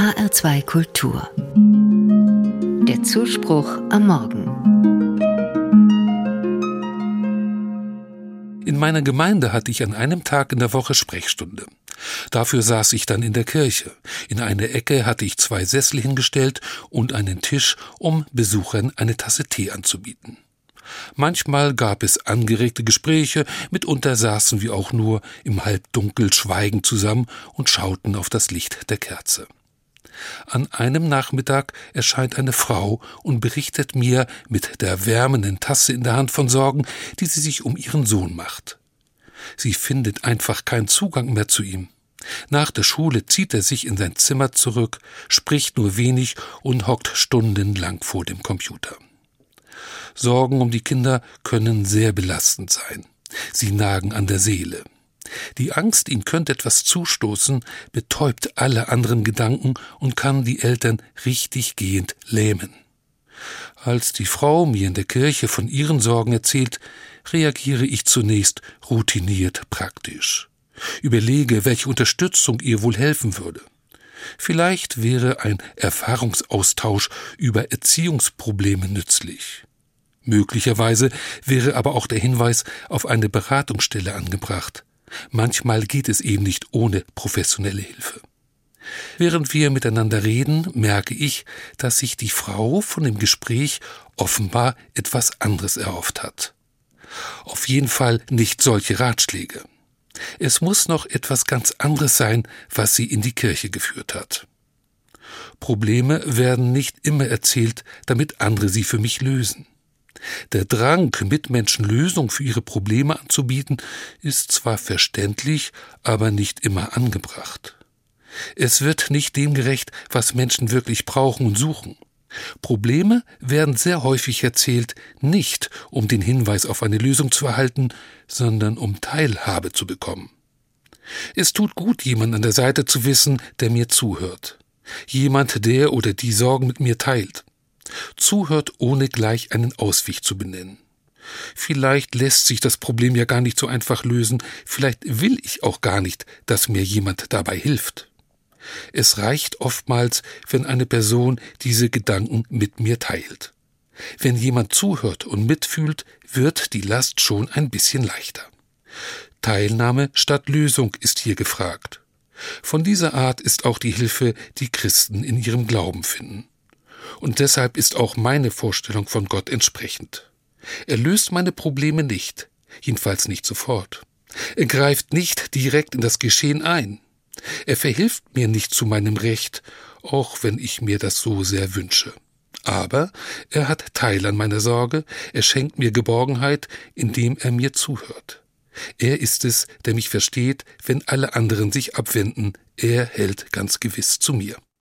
HR2 Kultur. Der Zuspruch am Morgen. In meiner Gemeinde hatte ich an einem Tag in der Woche Sprechstunde. Dafür saß ich dann in der Kirche. In eine Ecke hatte ich zwei Sessel hingestellt und einen Tisch, um Besuchern eine Tasse Tee anzubieten. Manchmal gab es angeregte Gespräche, mitunter saßen wir auch nur im Halbdunkel schweigend zusammen und schauten auf das Licht der Kerze. An einem Nachmittag erscheint eine Frau und berichtet mir mit der wärmenden Tasse in der Hand von Sorgen, die sie sich um ihren Sohn macht. Sie findet einfach keinen Zugang mehr zu ihm. Nach der Schule zieht er sich in sein Zimmer zurück, spricht nur wenig und hockt stundenlang vor dem Computer. Sorgen um die Kinder können sehr belastend sein. Sie nagen an der Seele. Die Angst, ihnen könnte etwas zustoßen, betäubt alle anderen Gedanken und kann die Eltern richtig gehend lähmen. Als die Frau mir in der Kirche von ihren Sorgen erzählt, reagiere ich zunächst routiniert praktisch. Überlege, welche Unterstützung ihr wohl helfen würde. Vielleicht wäre ein Erfahrungsaustausch über Erziehungsprobleme nützlich. Möglicherweise wäre aber auch der Hinweis auf eine Beratungsstelle angebracht. Manchmal geht es eben nicht ohne professionelle Hilfe. Während wir miteinander reden, merke ich, dass sich die Frau von dem Gespräch offenbar etwas anderes erhofft hat. Auf jeden Fall nicht solche Ratschläge. Es muss noch etwas ganz anderes sein, was sie in die Kirche geführt hat. Probleme werden nicht immer erzählt, damit andere sie für mich lösen. Der Drang, Mitmenschen Lösungen für ihre Probleme anzubieten, ist zwar verständlich, aber nicht immer angebracht. Es wird nicht dem gerecht, was Menschen wirklich brauchen und suchen. Probleme werden sehr häufig erzählt, nicht um den Hinweis auf eine Lösung zu erhalten, sondern um Teilhabe zu bekommen. Es tut gut, jemand an der Seite zu wissen, der mir zuhört. Jemand, der oder die Sorgen mit mir teilt zuhört, ohne gleich einen Ausweg zu benennen. Vielleicht lässt sich das Problem ja gar nicht so einfach lösen, vielleicht will ich auch gar nicht, dass mir jemand dabei hilft. Es reicht oftmals, wenn eine Person diese Gedanken mit mir teilt. Wenn jemand zuhört und mitfühlt, wird die Last schon ein bisschen leichter. Teilnahme statt Lösung ist hier gefragt. Von dieser Art ist auch die Hilfe, die Christen in ihrem Glauben finden und deshalb ist auch meine Vorstellung von Gott entsprechend. Er löst meine Probleme nicht, jedenfalls nicht sofort. Er greift nicht direkt in das Geschehen ein. Er verhilft mir nicht zu meinem Recht, auch wenn ich mir das so sehr wünsche. Aber er hat Teil an meiner Sorge, er schenkt mir Geborgenheit, indem er mir zuhört. Er ist es, der mich versteht, wenn alle anderen sich abwenden, er hält ganz gewiss zu mir.